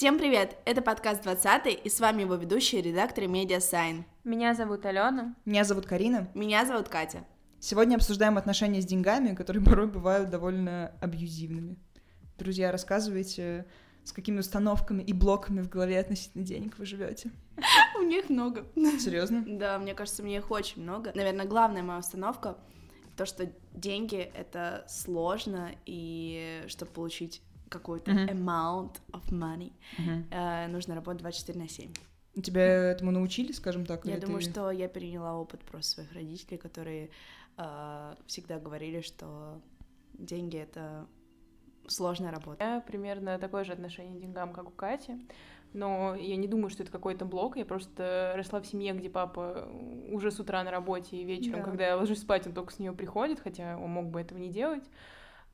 Всем привет! Это подкаст 20 и с вами его ведущие редакторы Media Sign. Меня зовут Алена. Меня зовут Карина. Меня зовут Катя. Сегодня обсуждаем отношения с деньгами, которые порой бывают довольно абьюзивными. Друзья, рассказывайте, с какими установками и блоками в голове относительно денег вы живете. У них много. Серьезно? Да, мне кажется, мне их очень много. Наверное, главная моя установка то, что деньги это сложно, и чтобы получить какой-то uh-huh. amount of money, uh-huh. э, нужно работать 24 на 7. Тебя этому научили, скажем так? Я думаю, ты... что я переняла опыт просто своих родителей, которые э, всегда говорили, что деньги это сложная работа. Я примерно такое же отношение к деньгам, как у Кати, но я не думаю, что это какой-то блок, я просто росла в семье, где папа уже с утра на работе и вечером, да. когда я ложусь спать, он только с нее приходит, хотя он мог бы этого не делать.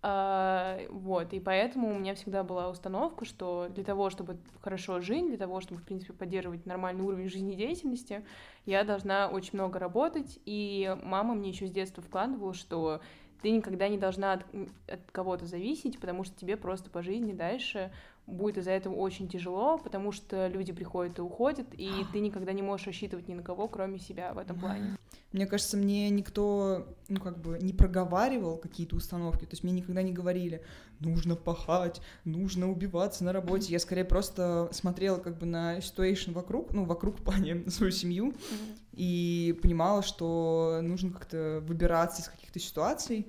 А, вот, и поэтому у меня всегда была установка, что для того, чтобы хорошо жить, для того, чтобы, в принципе, поддерживать нормальный уровень жизнедеятельности, я должна очень много работать, и мама мне еще с детства вкладывала, что ты никогда не должна от, от кого-то зависеть, потому что тебе просто по жизни дальше будет из-за этого очень тяжело, потому что люди приходят и уходят, и ты никогда не можешь рассчитывать ни на кого, кроме себя в этом плане. Мне кажется, мне никто, ну, как бы, не проговаривал какие-то установки, то есть мне никогда не говорили, нужно пахать, нужно убиваться на работе. Я скорее просто смотрела как бы на ситуацию вокруг, ну, вокруг в плане на свою семью, и понимала, что нужно как-то выбираться из каких-то ситуаций,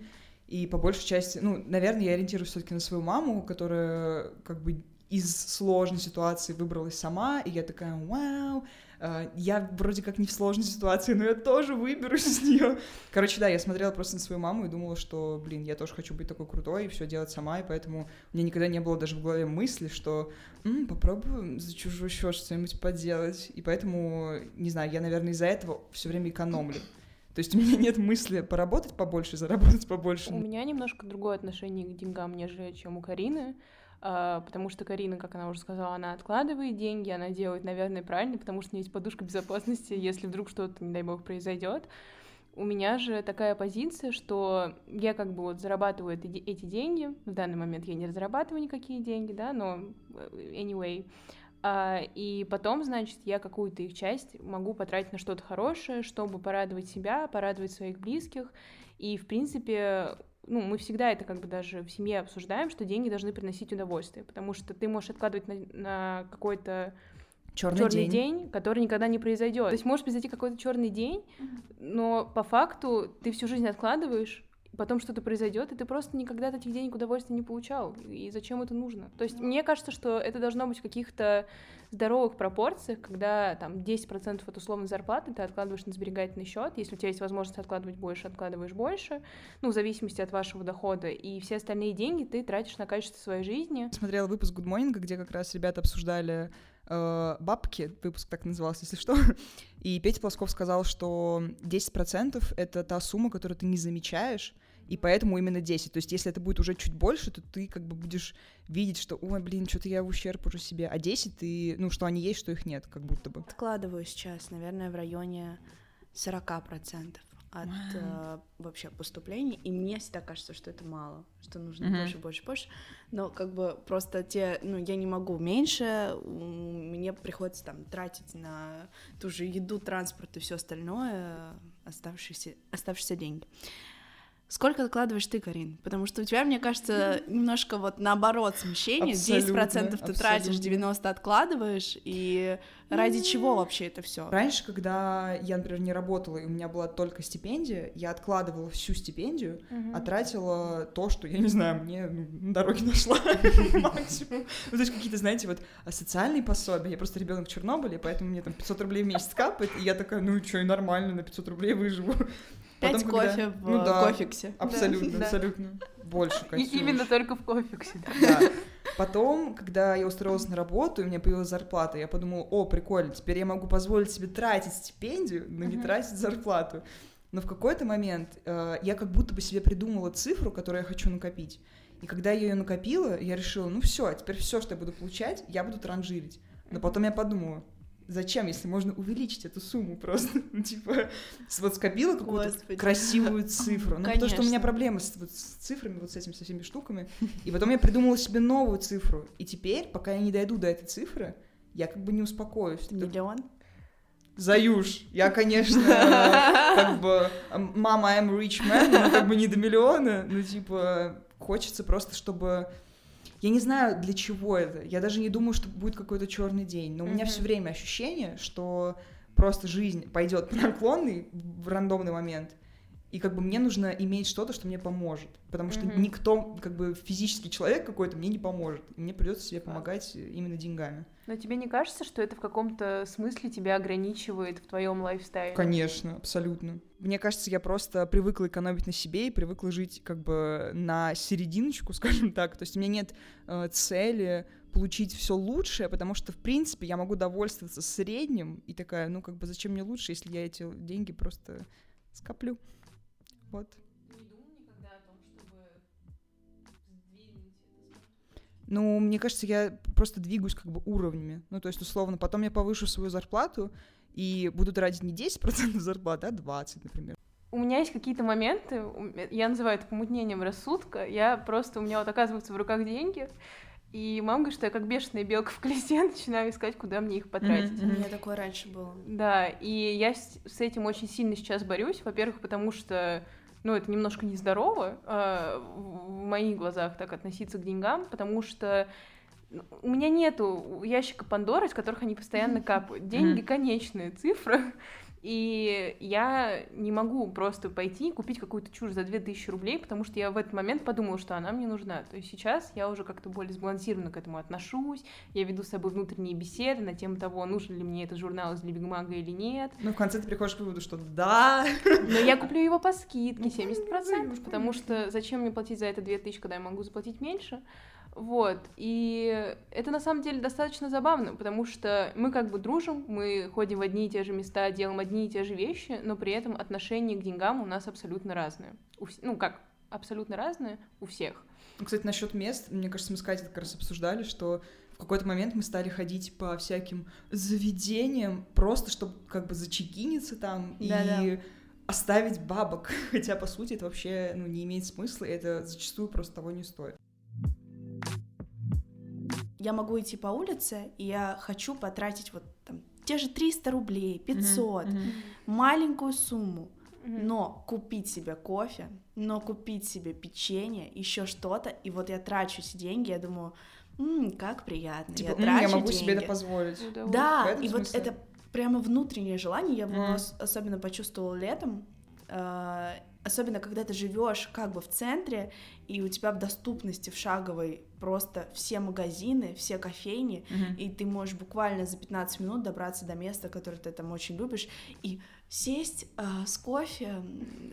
и по большей части, ну, наверное, я ориентируюсь все-таки на свою маму, которая как бы из сложной ситуации выбралась сама, и я такая, вау, э, я вроде как не в сложной ситуации, но я тоже выберусь из нее. Короче, да, я смотрела просто на свою маму и думала, что, блин, я тоже хочу быть такой крутой и все делать сама, и поэтому у меня никогда не было даже в голове мысли, что М, попробую за чужой счет что-нибудь поделать. И поэтому, не знаю, я, наверное, из-за этого все время экономлю. То есть у меня нет мысли поработать побольше, заработать побольше. У меня немножко другое отношение к деньгам, нежели чем у Карины. Uh, потому что Карина, как она уже сказала, она откладывает деньги, она делает, наверное, правильно, потому что у нее есть подушка безопасности, если вдруг что-то, не дай бог, произойдет. У меня же такая позиция, что я как бы вот зарабатываю эти, деньги, в данный момент я не разрабатываю никакие деньги, да, но э, anyway, а, и потом, значит, я какую-то их часть могу потратить на что-то хорошее, чтобы порадовать себя, порадовать своих близких. И, в принципе, ну, мы всегда это как бы даже в семье обсуждаем, что деньги должны приносить удовольствие, потому что ты можешь откладывать на, на какой-то черный, черный день. день, который никогда не произойдет. То есть может произойти какой-то черный день, но по факту ты всю жизнь откладываешь, потом что-то произойдет, и ты просто никогда от этих денег удовольствия не получал. И зачем это нужно? То есть мне кажется, что это должно быть в каких-то здоровых пропорциях, когда там 10% от условной зарплаты ты откладываешь на сберегательный счет, если у тебя есть возможность откладывать больше, откладываешь больше, ну, в зависимости от вашего дохода, и все остальные деньги ты тратишь на качество своей жизни. Смотрела выпуск Good Morning, где как раз ребята обсуждали э, бабки, выпуск так назывался, если что, и Петя Плосков сказал, что 10% — это та сумма, которую ты не замечаешь, и поэтому именно 10. То есть, если это будет уже чуть больше, то ты как бы будешь видеть, что, ой, блин, что-то я в ущерб уже себе. А 10 ты, ну, что они есть, что их нет, как будто бы. Откладываю сейчас, наверное, в районе 40% от э, вообще поступлений, и мне всегда кажется, что это мало, что нужно mm-hmm. больше, больше, больше, но как бы просто те, ну, я не могу меньше, мне приходится там тратить на ту же еду, транспорт и все остальное оставшиеся, оставшиеся деньги. Сколько откладываешь ты, Карин? Потому что у тебя, мне кажется, немножко вот наоборот смещение. Абсолютно, 10% ты абсолютно. тратишь, 90% откладываешь. И ради чего вообще это все? Раньше, когда я, например, не работала, и у меня была только стипендия, я откладывала всю стипендию, угу. а тратила то, что, я не знаю, мне ну, на дороге нашла максимум. Ну, то есть какие-то, знаете, вот социальные пособия. Я просто ребенок в Чернобыле, поэтому мне там 500 рублей в месяц капает, и я такая, ну что, и нормально, на 500 рублей выживу. Пять Потом, кофе когда... в ну, да, кофиксе. Абсолютно, да. абсолютно. Больше кайфуешь. И именно только в кофиксе. Да. Потом, когда я устроилась на работу, и у меня появилась зарплата, я подумала, о, прикольно, теперь я могу позволить себе тратить стипендию, но не тратить зарплату. Но в какой-то момент э, я как будто бы себе придумала цифру, которую я хочу накопить. И когда я ее накопила, я решила, ну все, теперь все, что я буду получать, я буду транжирить. Но потом я подумала, зачем, если можно увеличить эту сумму просто? Ну, типа, вот скопила какую-то красивую цифру. Ну, потому что у меня проблемы с, вот, с цифрами, вот с этими со всеми штуками. И потом я придумала себе новую цифру. И теперь, пока я не дойду до этой цифры, я как бы не успокоюсь. Миллион? Заюш. Я, конечно, как бы мама, I'm rich man, но как бы не до миллиона, но типа хочется просто, чтобы я не знаю, для чего это. Я даже не думаю, что будет какой-то черный день. Но у меня все время ощущение, что просто жизнь пойдет по наклонной в рандомный момент. И как бы мне нужно иметь что-то, что мне поможет. Потому что mm-hmm. никто, как бы физический человек какой-то мне не поможет. И мне придется себе помогать именно деньгами. Но тебе не кажется, что это в каком-то смысле тебя ограничивает в твоем лайфстайле? Конечно, абсолютно. Мне кажется, я просто привыкла экономить на себе и привыкла жить как бы на серединочку, скажем так. То есть у меня нет э, цели получить все лучшее, потому что, в принципе, я могу довольствоваться средним и такая, ну, как бы, зачем мне лучше, если я эти деньги просто скоплю. Вот. Ну, мне кажется, я просто двигаюсь как бы уровнями. Ну, то есть, условно, потом я повышу свою зарплату и буду тратить не 10% зарплаты, а 20, например. У меня есть какие-то моменты, я называю это помутнением рассудка, я просто, у меня вот оказываются в руках деньги, и мама говорит, что я как бешеная белка в колесе начинаю искать, куда мне их потратить. Mm-hmm. У меня такое раньше было. Да, и я с, с этим очень сильно сейчас борюсь. Во-первых, потому что ну, это немножко нездорово э, в моих глазах так относиться к деньгам, потому что у меня нету ящика Пандоры, из которых они постоянно капают. Деньги — конечная цифра, и я не могу просто пойти и купить какую-то чушь за 2000 рублей, потому что я в этот момент подумала, что она мне нужна. То есть сейчас я уже как-то более сбалансированно к этому отношусь, я веду с собой внутренние беседы на тему того, нужен ли мне этот журнал из Либигмага или нет. Ну, в конце ты приходишь к выводу, что да. Но я куплю его по скидке 70%, потому что зачем мне платить за это 2000, когда я могу заплатить меньше? Вот, и это на самом деле достаточно забавно, потому что мы как бы дружим, мы ходим в одни и те же места, делаем одни и те же вещи, но при этом отношение к деньгам у нас абсолютно разное. У. Ну, как, абсолютно разное у всех. Ну, кстати, насчет мест, мне кажется, мы с Катей как раз обсуждали, что в какой-то момент мы стали ходить по всяким заведениям, просто чтобы как бы зачекиниться там Да-да. и оставить бабок. Хотя, по сути, это вообще ну, не имеет смысла, и это зачастую просто того не стоит я могу идти по улице, и я хочу потратить вот там те же 300 рублей, 500, mm-hmm. маленькую сумму, mm-hmm. но купить себе кофе, но купить себе печенье, еще что-то, и вот я трачу эти деньги, я думаю, м-м, как приятно, типа, я трачу я могу деньги. себе это позволить. Да, и смысле? вот это прямо внутреннее желание, я его mm. особенно почувствовала летом, э, особенно когда ты живешь как бы в центре, и у тебя в доступности в шаговой просто все магазины, все кофейни, mm-hmm. и ты можешь буквально за 15 минут добраться до места, которое ты там очень любишь, и сесть э, с кофе,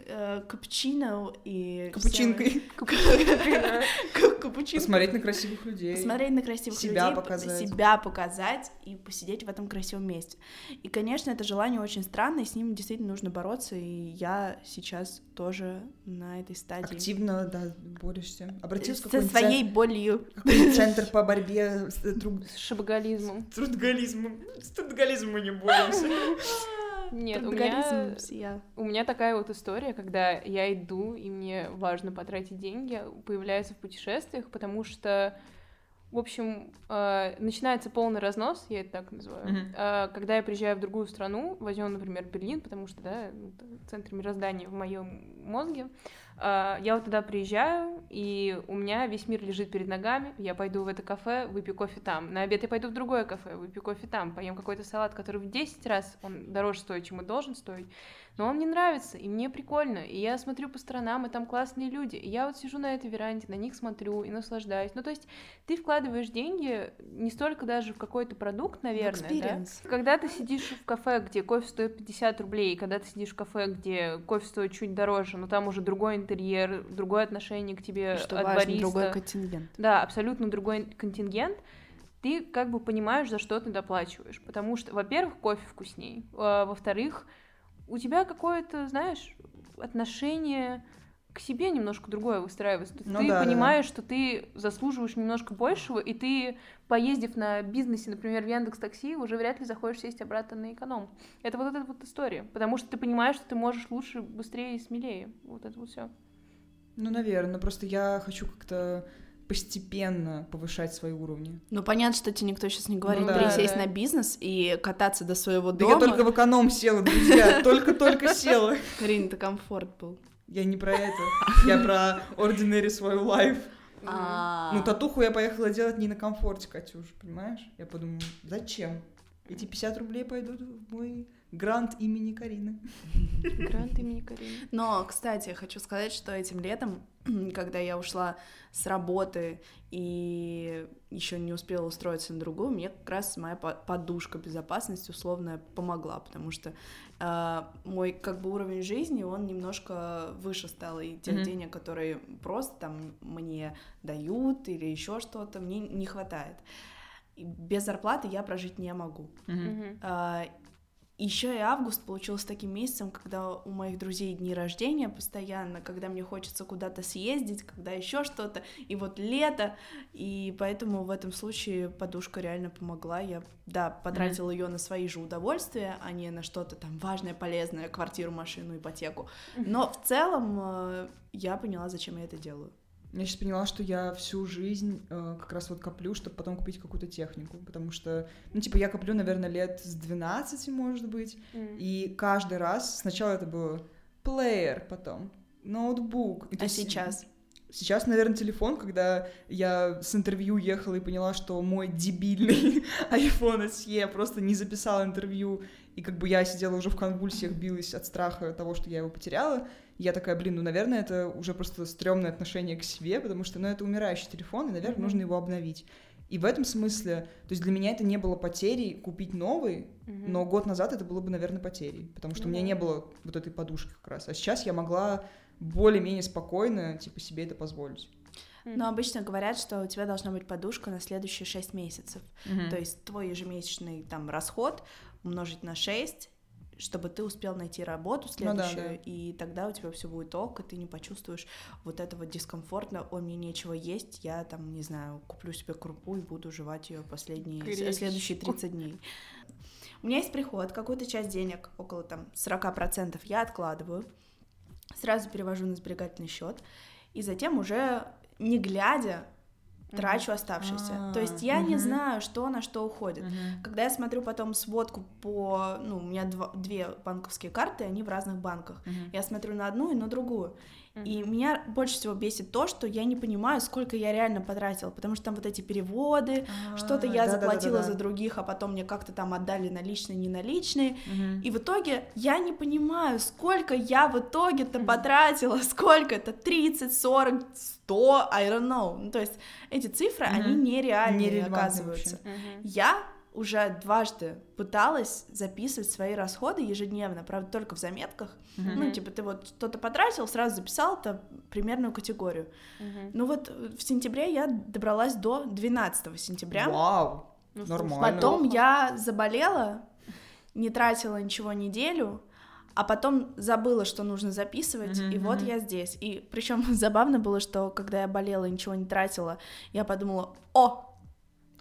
э, капучино и... Капучинкой. Капучинкой. Посмотреть на красивых людей. Посмотреть на красивых себя людей. Показать. Себя показать и посидеть в этом красивом месте. И, конечно, это желание очень странное, с ним действительно нужно бороться, и я сейчас тоже на этой стадии. Активно, да, борешься. Обратился Со своей болью. Центр по борьбе с, труд... с шабагализмом. С трудоголизмом. С трудоголизмом мы не боремся. Нет, у меня, у меня такая вот история, когда я иду, и мне важно потратить деньги, появляется в путешествиях, потому что в общем, э, начинается полный разнос, я это так называю. Mm-hmm. Э, когда я приезжаю в другую страну, возьмем, например, Берлин, потому что, да, центр мироздания в моем мозге, а, я вот туда приезжаю, и у меня весь мир лежит перед ногами. Я пойду в это кафе, выпью кофе там. На обед я пойду в другое кафе, выпью кофе там. Поем какой-то салат, который в 10 раз он дороже стоит, чем он должен стоить но он мне нравится, и мне прикольно, и я смотрю по сторонам, и там классные люди, и я вот сижу на этой веранде, на них смотрю и наслаждаюсь. Ну, то есть ты вкладываешь деньги не столько даже в какой-то продукт, наверное, да? Когда ты сидишь в кафе, где кофе стоит 50 рублей, и когда ты сидишь в кафе, где кофе стоит чуть дороже, но там уже другой интерьер, другое отношение к тебе Что от важно, бариста. другой контингент. Да, абсолютно другой контингент ты как бы понимаешь, за что ты доплачиваешь. Потому что, во-первых, кофе вкусней, а, во-вторых, у тебя какое-то, знаешь, отношение к себе немножко другое выстраивается. Ну ты да, понимаешь, да. что ты заслуживаешь немножко большего, и ты, поездив на бизнесе, например, в Яндекс Такси, уже вряд ли захочешь сесть обратно на эконом. Это вот эта вот история. Потому что ты понимаешь, что ты можешь лучше, быстрее и смелее. Вот это вот все. Ну, наверное, просто я хочу как-то постепенно повышать свои уровни. Ну, понятно, что тебе никто сейчас не говорит Ну да. пересесть Да. на бизнес и кататься до своего Да дома. я только в эконом села, друзья, только-только села. Карин, это комфорт был. Я не про это, я про ordinary свою life. А, Ну, татуху я поехала делать не на комфорте, Катюш, понимаешь? Я подумала, зачем? Эти 50 рублей пойдут в мой грант имени Карины. Грант имени Карины. Но, кстати, хочу сказать, что этим летом, когда я ушла с работы и еще не успела устроиться на другую, мне как раз моя по- подушка безопасности условная помогла, потому что э, мой как бы уровень жизни, он немножко выше стал, и тех Мгм. денег, которые просто там мне дают или еще что-то, мне не хватает. Без зарплаты я прожить не могу. Мгм. Еще и август получился таким месяцем, когда у моих друзей дни рождения постоянно, когда мне хочется куда-то съездить, когда еще что-то, и вот лето, и поэтому в этом случае подушка реально помогла. Я, да, потратила ее на свои же удовольствия, а не на что-то там важное, полезное, квартиру, машину, ипотеку. Но в целом э, я поняла, зачем я это делаю. Я сейчас поняла, что я всю жизнь э, как раз вот коплю, чтобы потом купить какую-то технику, потому что, ну, типа, я коплю, наверное, лет с 12, может быть, Мгм. и каждый раз, сначала это было плеер, потом ноутбук. И А есть сейчас? Сейчас, наверное, телефон, когда я с интервью ехала и поняла, что мой дебильный iPhone SE просто не записал интервью, и как бы я сидела уже в конвульсиях, билась от страха того, что я его потеряла. И я такая, блин, ну, наверное, это уже просто стрёмное отношение к себе, потому что, ну, это умирающий телефон, и, наверное, Мгм. нужно его обновить. И в этом смысле, то есть для меня это не было потерей купить новый, Мгм. но год назад это было бы, наверное, потерей, потому что Ну у меня да. не было вот этой подушки как раз. А сейчас я могла более-менее спокойно, типа, себе это позволить. Но обычно говорят, что у тебя должна быть подушка на следующие 6 месяцев. То есть твой ежемесячный там расход умножить на 6, чтобы ты успел найти работу Ну да, следующую, да. и тогда у тебя все будет ок, и ты не почувствуешь вот этого дискомфорта, ой, мне нечего есть, я там, не знаю, куплю себе крупу и буду жевать ее последние, Гречку. следующие 30 дней. У меня есть приход, какую-то часть денег, около там 40% я откладываю, сразу перевожу на сберегательный счет, и затем уже не глядя Трачу оставшееся. То есть А, я не знаю, что на что уходит. Когда я смотрю потом сводку по... Ну, у меня два- две банковские карты, они в разных банках. Я смотрю на одну и на другую. И меня больше всего бесит то, что я не понимаю, сколько я реально потратила, потому что там вот эти переводы, что-то я заплатила за других, а потом мне как-то там отдали наличные, не наличные. И в итоге я не понимаю, сколько я в итоге-то потратила, сколько это, 30, 40, 100, I don't know. Ну, то есть эти цифры, они нереальные оказываются. Я уже дважды пыталась записывать свои расходы ежедневно, правда, только в заметках. Мгм. Ну, типа, ты вот что-то потратил, сразу записал это примерную категорию. Мгм. Ну вот э, в сентябре я добралась до 12 сентября. Вау! Ну, Нормально. Потом я заболела, не тратила ничего неделю, а потом забыла, что нужно записывать, Мгм, и вот я здесь. И причем забавно было, что когда я болела и ничего не тратила, я подумала, о,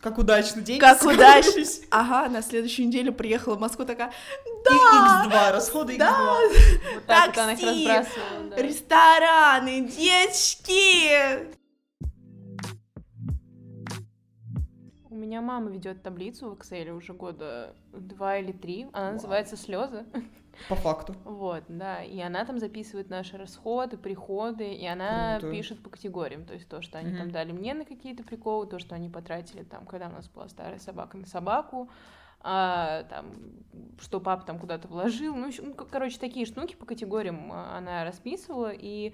Как удачно, деньги как удачно. Ага, на следующую неделю приехала в Москву такая, И X2, расходы Да. X2. Вот так вот она их такси, разбрасывала, да. рестораны, девочки! У меня мама ведет таблицу в Excel уже года два или три. Она Вау. называется слезы. По факту. Вот, да. И она там записывает наши расходы, приходы, и она Круто. пишет по категориям. То есть то, что они Мгм. там дали мне на какие-то приколы, то, что они потратили там, когда у нас была старая собака на собаку, а, там, что папа там куда-то вложил. Ну, ну, короче, такие штуки по категориям а, она расписывала, и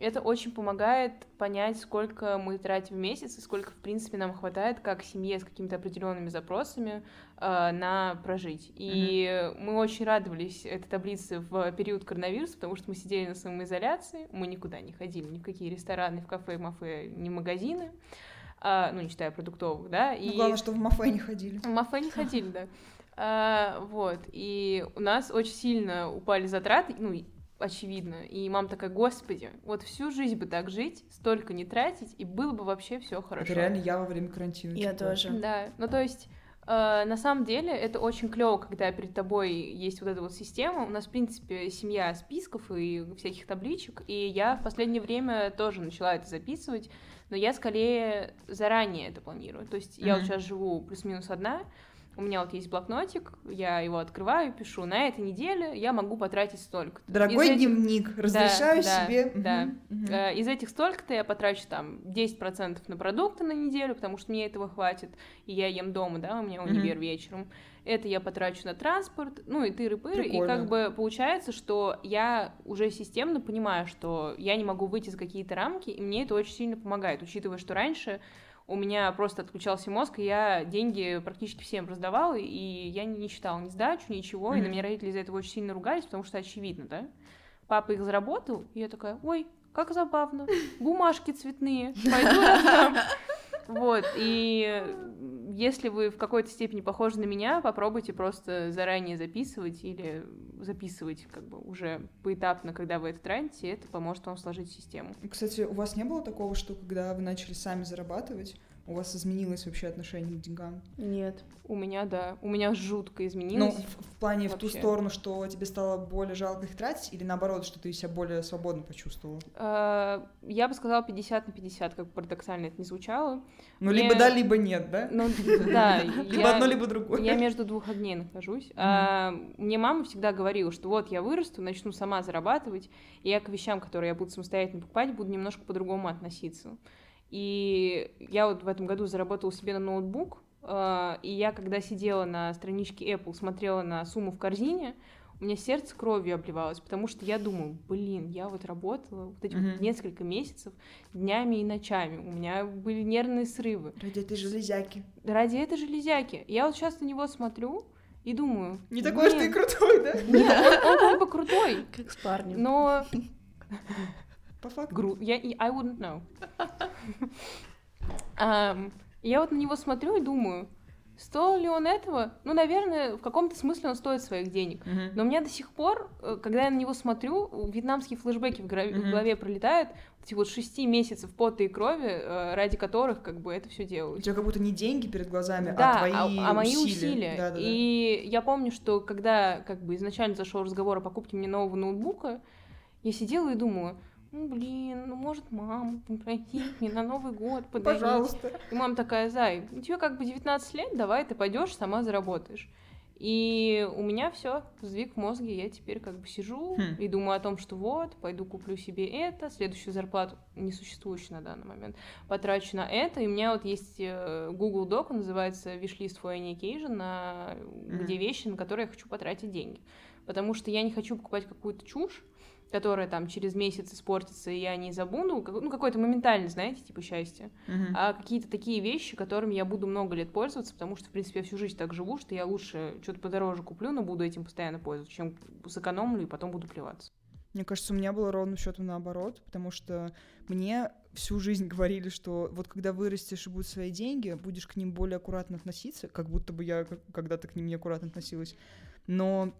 это очень помогает понять, сколько мы тратим в месяц и сколько, в принципе, нам хватает как семье с какими-то определенными запросами э, на прожить. И мы очень радовались этой таблице в период коронавируса, потому что мы сидели на самоизоляции, мы никуда не ходили, ни в какие рестораны, в кафе, мафе, ни магазины, а, ну, не считая продуктовых, да, Ну, главное, что в Мафе не ходили. в Мафе не ходили, да. А, вот, и у нас очень сильно упали затраты, ну, и очевидно. И мама такая, господи, вот всю жизнь бы так жить, столько не тратить, и было бы вообще все хорошо. Это реально я во время карантина. Я типа. тоже. Да, ну то есть э, на самом деле это очень клево, когда перед тобой есть вот эта вот система. У нас, в принципе, семья списков и всяких табличек, и я в последнее время тоже начала это записывать, но я скорее заранее это планирую. То есть я вот сейчас живу плюс-минус одна, у меня вот есть блокнотик, я его открываю, пишу, на этой неделе я могу потратить столько. Дорогой Из этих- дневник, разрешаю да, себе. да. Мгм. Э, Из этих столько-то я потрачу там 10% на продукты на неделю, потому что мне этого хватит, и я ем дома, да, у меня универ вечером. Это я потрачу на транспорт, ну и тыры-пыры, и как бы получается, что я уже системно понимаю, что я не могу выйти за какие-то рамки, и мне это очень сильно помогает, учитывая, что раньше у меня просто отключался мозг, и я деньги практически всем раздавала, и я не считала ни сдачу, ничего, и на меня родители из-за этого очень сильно ругались, потому что очевидно, да? Папа их заработал, и я такая, ой, как забавно, бумажки цветные, пойду раздам. Вот, и если вы в какой-то степени похожи на меня, попробуйте просто заранее записывать или записывать как бы уже поэтапно, когда вы это тратите, это поможет вам сложить систему. Кстати, у вас не было такого, что когда вы начали сами зарабатывать, у вас изменилось вообще отношение к деньгам? Нет. У меня, да, у меня жутко Ну, изменилось. в, в плане в ту вообще. сторону, что тебе стало более жалко их тратить, или наоборот, что ты себя более свободно почувствовала? Э, Я бы сказала 50 на 50, как парадоксально это не звучало. Ну, Мне- либо да, либо нет, да? Ну, да, Либо одно, либо другое. Я между двух огней нахожусь. А, мне мама всегда говорила, что вот я вырасту, начну сама зарабатывать, и я к вещам, которые я буду самостоятельно покупать, буду немножко по-другому относиться. И я вот в этом году заработала себе на ноутбук, а, и я, когда сидела на страничке Apple, смотрела на сумму в корзине, у меня сердце кровью обливалось, потому что я думаю, блин, я вот работала вот эти вот Мгм. несколько месяцев днями и ночами, у меня были нервные срывы Ради этой железяки. ради этой железяки. Я вот сейчас на него смотрю и думаю... Не такой уж ты и «Блин, крутой, да? Нет, он, он как бы крутой, Как с парнем. но... По факту. Гру... Я... и- I wouldn't know. Ам, я вот на него смотрю и думаю, стоил ли он этого? Ну, наверное, в каком-то смысле он стоит своих денег. Мгм. Но у меня до сих пор, э, когда я на него смотрю, вьетнамские флешбеки в, гра- в Мгм. голове пролетают, эти вот шести месяцев пота и крови, э, ради которых как бы это все У делалось. тебя как будто не деньги перед глазами, Да, а твои а, а мои усилия. усилия. Да, да, да. И я помню, что когда как бы изначально зашел разговор о покупке мне нового ноутбука, я сидела и думала, ну блин, ну может маму попросить мне на Новый год подарить. Пожалуйста. И мама такая, Зай, тебе как бы 19 лет, давай ты пойдешь, сама заработаешь. И у меня все, сдвиг в мозге, я теперь как бы сижу Хм. и думаю о том, что вот, пойду куплю себе это, следующую зарплату, несуществующую на данный момент, потрачу на это. И у меня вот есть э, Google Doc, он называется Wishlist for any occasion, на- где вещи, на которые я хочу потратить деньги. Потому что я не хочу покупать какую-то чушь, которая там через месяц испортится, и я не забуду, как- ну, какой-то моментальный, знаете, типа счастье Мгм. а какие-то такие вещи, которыми я буду много лет пользоваться, потому что, в принципе, я всю жизнь так живу, что я лучше что-то подороже куплю, но буду этим постоянно пользоваться, чем сэкономлю и потом буду плеваться. Мне кажется, у меня было ровно счетом наоборот, потому что мне всю жизнь говорили, что вот когда вырастешь и будут свои деньги, будешь к ним более аккуратно относиться, как будто бы я когда-то к ним неаккуратно относилась. Но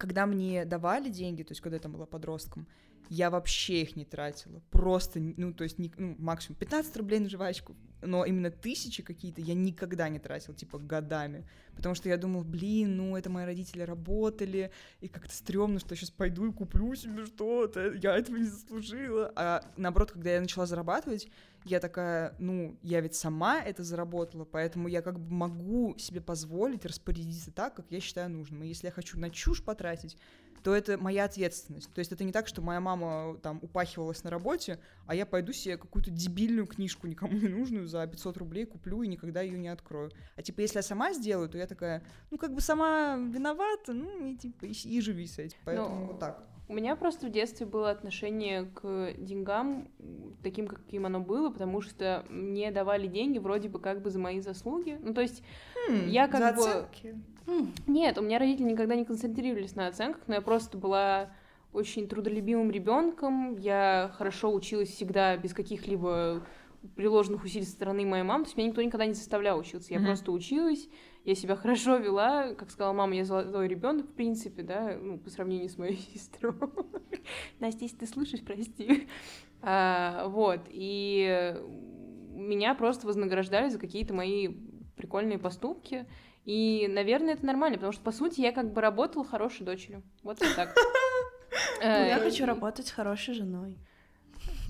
когда мне давали деньги, то есть когда я там была подростком, я вообще их не тратила. Просто, ну, то есть, не- ну, максимум 15 рублей на жвачку. Но именно тысячи какие-то я никогда не тратила, типа, годами. Потому что я думала, блин, ну, это мои родители работали, и как-то стрёмно, что я сейчас пойду и куплю себе что-то, я этого не заслужила. А наоборот, когда я начала зарабатывать, я такая, ну, я ведь сама это заработала, поэтому я как бы могу себе позволить распорядиться так, как я считаю нужным. И если я хочу на чушь потратить, то это моя ответственность. То есть это не так, что моя мама там упахивалась на работе, а я пойду себе какую-то дебильную книжку, никому не нужную, за 500 рублей куплю и никогда ее не открою. А типа, если я сама сделаю, то я такая, ну, как бы сама виновата, ну, и типа, и, и живи с этим. Поэтому Ну, вот так. У меня просто в детстве было отношение к деньгам таким, каким оно было, потому что мне давали деньги вроде бы как бы за мои заслуги. Ну, то есть, Хм, я как за бы- оценки. М, нет, у меня родители никогда не концентрировались на оценках, но я просто была очень трудолюбивым ребенком. Я хорошо училась всегда без каких-либо приложенных усилий со стороны моей мамы. То есть меня никто никогда не заставлял учиться. Я Мгм. просто училась, я себя хорошо вела, как сказала мама, я золотой ребенок, в принципе, да, ну, по сравнению с моей сестрой. Настя, если ты слышишь, прости. А, вот, и меня просто вознаграждали за какие-то мои прикольные поступки. И, наверное, это нормально, потому что, по сути, я как бы работала хорошей дочерью. Вот так. Ну, я э, хочу работать с хорошей женой.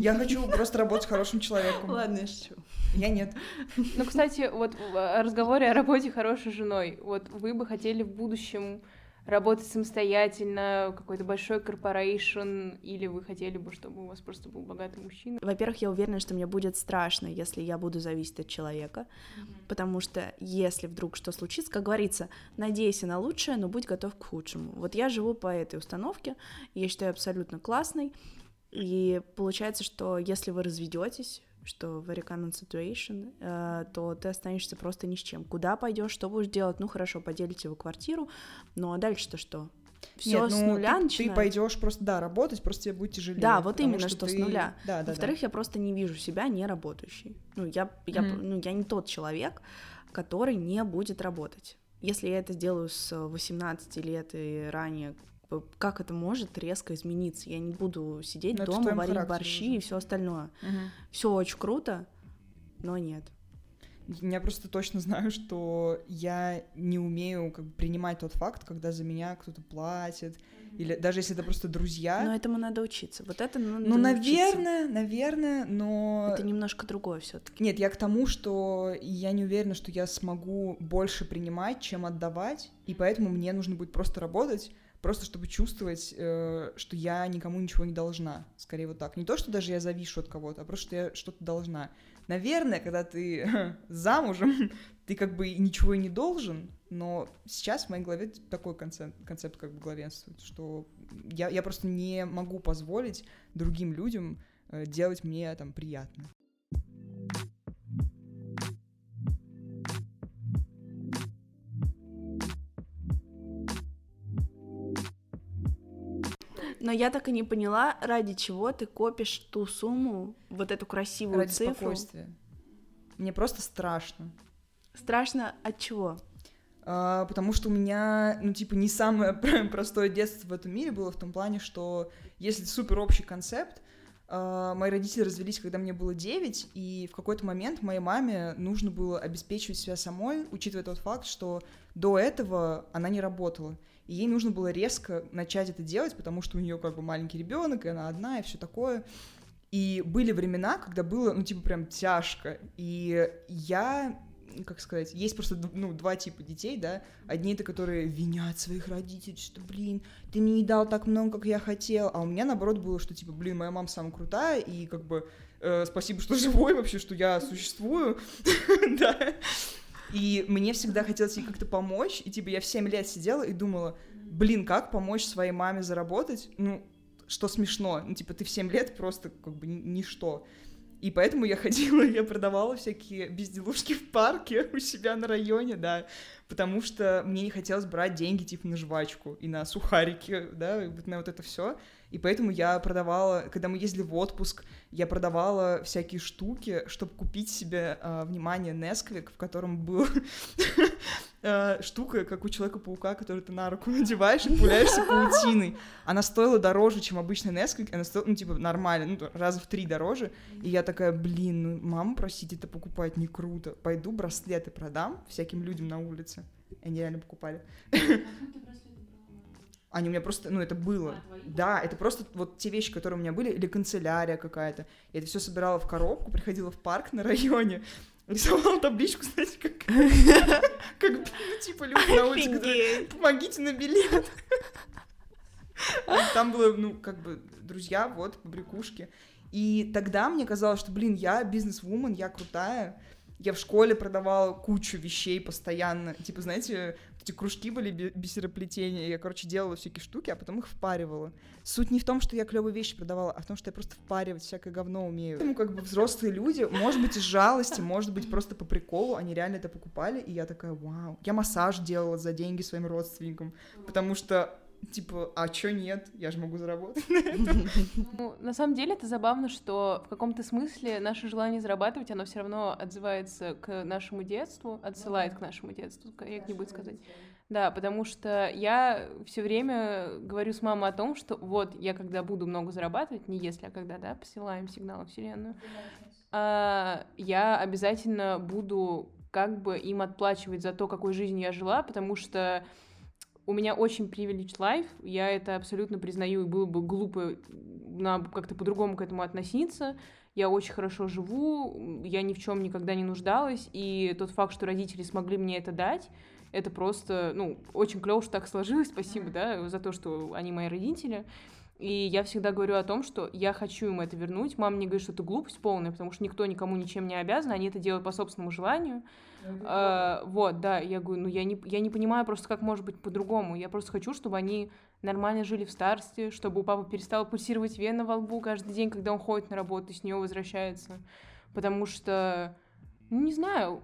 Я хочу просто работать с хорошим человеком. Ладно, я шучу. Я нет. Ну, кстати, вот в разговоре о работе хорошей женой, вот вы бы хотели в будущем работать самостоятельно, какой-то большой корпорейшн, или вы хотели бы, чтобы у вас просто был богатый мужчина? Во-первых, я уверена, что мне будет страшно, если я буду зависеть от человека, mm-hmm. потому что если вдруг что случится, как говорится, надейся на лучшее, но будь готов к худшему. Вот я живу по этой установке, я считаю абсолютно классной, и получается, что если вы разведетесь, что very common situation, э, то ты останешься просто ни с чем. Куда пойдешь, что будешь делать? Ну хорошо, поделите вы квартиру, ну а дальше-то что? Все с ну, нуля ты, начинается. Ты пойдешь просто, да, работать, просто тебе будет тяжелее. Да, вот именно, что, что ты... с нуля. Да, да, Во-вторых, да. я просто не вижу себя не работающей. Ну, я, я, mm-hmm. ну, я не тот человек, который не будет работать. Если я это сделаю с 18 лет и ранее, как это может резко измениться? Я не буду сидеть но ну, дома, варить борщи уже. и все остальное. Угу. Все очень круто, но нет. Я просто точно знаю, что я не умею как бы принимать тот факт, когда за меня кто-то платит, или даже если это просто друзья. Но этому надо учиться. Вот это надо Ну, наверное, научиться. наверное, но... Это немножко другое все таки Нет, я к тому, что я не уверена, что я смогу больше принимать, чем отдавать, и поэтому мне нужно будет просто работать, просто чтобы чувствовать, э, что я никому ничего не должна. Скорее вот так. Не то, что даже я завишу от кого-то, а просто, что я что-то должна. Наверное, когда ты замужем, ты как бы ничего и не должен, но сейчас в моей голове такой концепт, концепт как бы главенствует, что я, я просто не могу позволить другим людям э, делать мне там приятно. Но я так и не поняла, ради чего ты копишь ту сумму, вот эту красивую ради цифру. спокойствия. Мне просто страшно. Страшно от чего? А, потому что у меня, ну, типа, не самое простое детство в этом мире было в том плане, что если супер общий концепт, мои родители развелись, когда мне было 9, и в какой-то момент моей маме нужно было обеспечивать себя самой, учитывая тот факт, что до этого она не работала и ей нужно было резко начать это делать, потому что у нее как бы маленький ребенок, и она одна, и все такое. И были времена, когда было, ну, типа, прям тяжко. И я, как сказать, есть просто, ну, два типа детей, да. Одни это, которые винят своих родителей, что, блин, ты мне не дал так много, как я хотел. А у меня, наоборот, было, что, типа, блин, моя мама самая крутая, и, как бы, э, спасибо, что живой вообще, что я существую, да. И мне всегда хотелось ей как-то помочь, и типа я в 7 лет сидела и думала, блин, как помочь своей маме заработать? Ну, что смешно, ну, типа, ты в 7 лет просто как бы ничто. И поэтому я ходила, я продавала всякие безделушки в парке у себя на районе, да, потому что мне не хотелось брать деньги, типа, на жвачку и на сухарики, да, на вот это все. И поэтому я продавала, когда мы ездили в отпуск, я продавала всякие штуки, чтобы купить себе, э, внимание, Несквик, в котором был э, штука, как у Человека-паука, который ты на руку надеваешь и пуляешься паутиной. Она стоила дороже, чем обычный Несквик, она стоила, ну, типа, нормально, ну, раза в три дороже. И я такая, блин, ну, маму просить это покупать не круто. Пойду браслеты продам всяким людям на улице. Они реально покупали. Они у меня просто, ну, это было. А, да, это просто вот те вещи, которые у меня были, или канцелярия какая-то. Я это все собирала в коробку, приходила в парк на районе, рисовала табличку, знаете, как, как ну, типа люди на улице, которые, помогите на билет. Там было, ну, как бы, друзья, вот, побрякушки. И тогда мне казалось, что, блин, я бизнес-вумен, я крутая, я в школе продавала кучу вещей постоянно. Типа, знаете, эти кружки были бисероплетения. Я, короче, делала всякие штуки, а потом их впаривала. Суть не в том, что я клевые вещи продавала, а в том, что я просто впаривать всякое говно умею. Поэтому как бы взрослые люди, может быть, из жалости, может быть, просто по приколу, они реально это покупали, и я такая, вау. Я массаж делала за деньги своим родственникам, потому что типа, а чё нет? Я же могу заработать. Ну, на самом деле это забавно, что в каком-то смысле наше желание зарабатывать, оно все равно отзывается к нашему детству, отсылает к нашему детству, как-нибудь сказать. Да, потому что я все время говорю с мамой о том, что вот я когда буду много зарабатывать, не если, а когда, да, посылаем сигнал в Вселенную, а, я обязательно буду как бы им отплачивать за то, какой жизнью я жила, потому что у меня очень privileged life, я это абсолютно признаю, и было бы глупо на как-то по-другому к этому относиться. Я очень хорошо живу, я ни в чем никогда не нуждалась, и тот факт, что родители смогли мне это дать, это просто, ну, очень клево, что так сложилось, спасибо, да, за то, что они мои родители. И я всегда говорю о том, что я хочу им это вернуть. Мама мне говорит, что это глупость полная, потому что никто никому ничем не обязан, они это делают по собственному желанию. А, вот, да, я говорю, ну я не, я не понимаю просто, как может быть по-другому. Я просто хочу, чтобы они нормально жили в старости, чтобы у папы перестала пульсировать вена во лбу каждый день, когда он ходит на работу и с нее возвращается. Потому что, ну не знаю,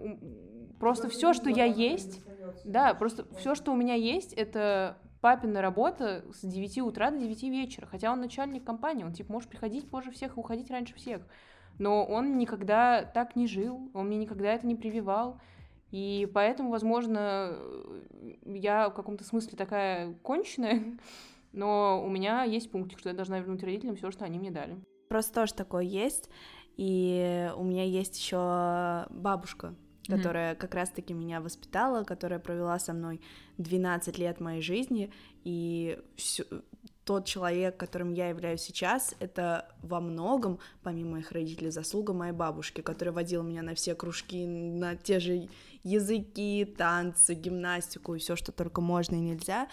просто все, что я есть, да, просто все, что у меня есть, это папина работа с 9 утра до 9 вечера, хотя он начальник компании, он типа может приходить позже всех и уходить раньше всех. Но он никогда так не жил, он мне никогда это не прививал. И поэтому, возможно, я в каком-то смысле такая конченая, но у меня есть пунктик, что я должна вернуть родителям все, что они мне дали. Просто тоже такое есть. И у меня есть еще бабушка, mm-hmm. которая как раз-таки меня воспитала, которая провела со мной 12 лет моей жизни, и всё, тот человек, которым я являюсь сейчас, это во многом, помимо моих родителей, заслуга моей бабушки, которая водила меня на все кружки, на те же языки, танцы, гимнастику и все, что только можно и нельзя.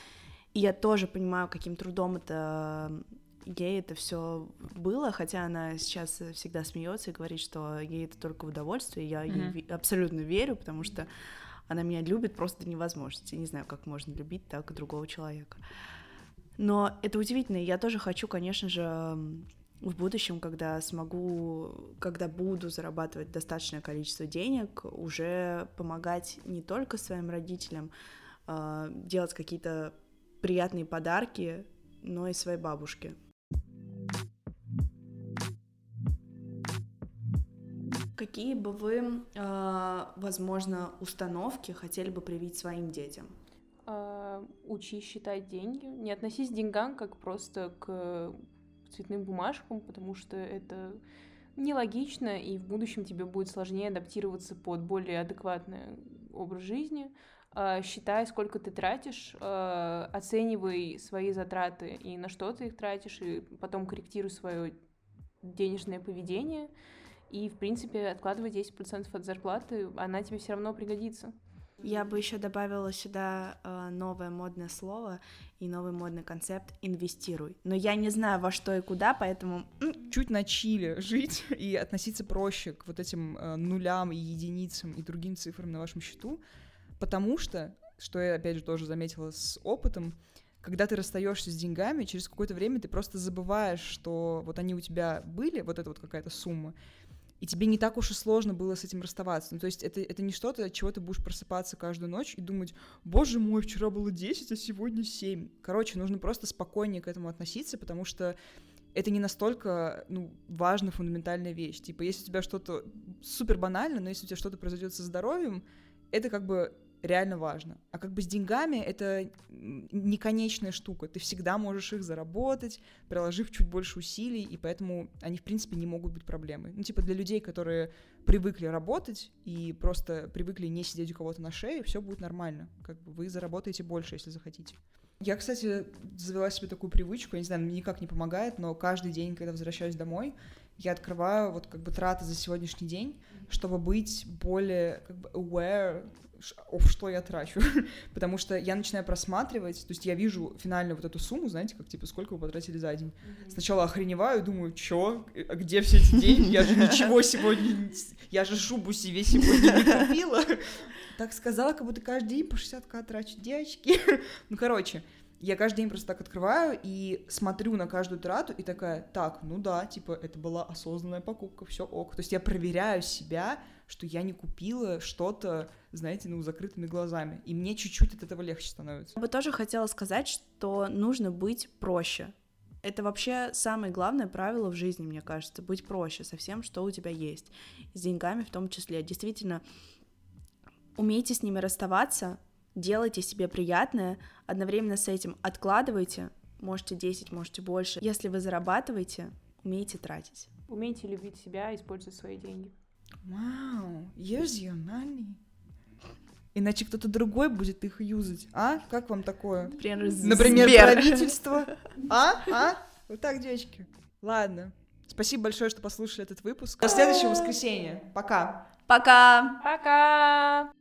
И я тоже понимаю, каким трудом это ей это все было, хотя она сейчас всегда смеется и говорит, что ей это только в удовольствие. Я mm-hmm. ей абсолютно верю, потому что она меня любит просто до невозможности. Не знаю, как можно любить так другого человека. Но это удивительно. Я тоже хочу, конечно же, в будущем, когда смогу, когда буду зарабатывать достаточное количество денег, уже помогать не только своим родителям, э, делать какие-то приятные подарки, но и своей бабушке. Какие бы вы, э, возможно, установки хотели бы привить своим детям? Э, учи считать деньги. Не относись к деньгам как просто к цветным бумажкам, потому что это нелогично, и в будущем тебе будет сложнее адаптироваться под более адекватный образ жизни. Э, считай, сколько ты тратишь, э, оценивай свои затраты и на что ты их тратишь, и потом корректируй свое денежное поведение — и, в принципе, откладывай 10% от зарплаты, она тебе все равно пригодится. Я бы еще добавила сюда э, новое модное слово и новый модный концепт «инвестируй». Но я не знаю, во что и куда, поэтому... Чуть на чили жить и относиться проще к вот этим э, нулям и единицам и другим цифрам на вашем счету, потому что, что я, опять же, тоже заметила с опытом, когда ты расстаешься с деньгами, через какое-то время ты просто забываешь, что вот они у тебя были, вот эта вот какая-то сумма, и тебе не так уж и сложно было с этим расставаться. Ну, то есть это, это не что-то, от чего ты будешь просыпаться каждую ночь и думать, боже мой, вчера было 10, а сегодня 7. Короче, нужно просто спокойнее к этому относиться, потому что это не настолько ну, важная, фундаментальная вещь. Типа, если у тебя что-то супер банально, но если у тебя что-то произойдет со здоровьем, это как бы реально важно. А как бы с деньгами это не конечная штука. Ты всегда можешь их заработать, приложив чуть больше усилий, и поэтому они, в принципе, не могут быть проблемой. Ну, типа для людей, которые привыкли работать и просто привыкли не сидеть у кого-то на шее, все будет нормально. Как бы вы заработаете больше, если захотите. Я, кстати, завела себе такую привычку, я не знаю, мне никак не помогает, но каждый день, когда возвращаюсь домой, я открываю вот как бы траты за сегодняшний день, чтобы быть более как бы aware что я трачу, потому что я начинаю просматривать, то есть я вижу финальную вот эту сумму, знаете, как типа сколько вы потратили за день. Mm-hmm. Сначала охреневаю, думаю, чё, а где все эти деньги, я же ничего сегодня, я же шубу себе сегодня не купила. Так сказала, как будто каждый день по 60к трачу, девочки. ну, короче, я каждый день просто так открываю и смотрю на каждую трату и такая, так, ну да, типа, это была осознанная покупка, все ок. То есть я проверяю себя, что я не купила что-то, знаете, ну, закрытыми глазами. И мне чуть-чуть от этого легче становится. Я бы тоже хотела сказать, что нужно быть проще. Это вообще самое главное правило в жизни, мне кажется, быть проще со всем, что у тебя есть. с деньгами в том числе. Действительно, умейте с ними расставаться, делайте себе приятное, одновременно с этим откладывайте, можете 10, можете больше. Если вы зарабатываете, умейте тратить. Умейте любить себя и использовать свои деньги. Вау, use your money. Иначе кто-то другой будет их юзать. А? Как вам такое? Например, Например Сбер. правительство. А? А? Вот так, девочки. Ладно. Спасибо большое, что послушали этот выпуск. До следующего воскресенья. Пока. Пока. Пока.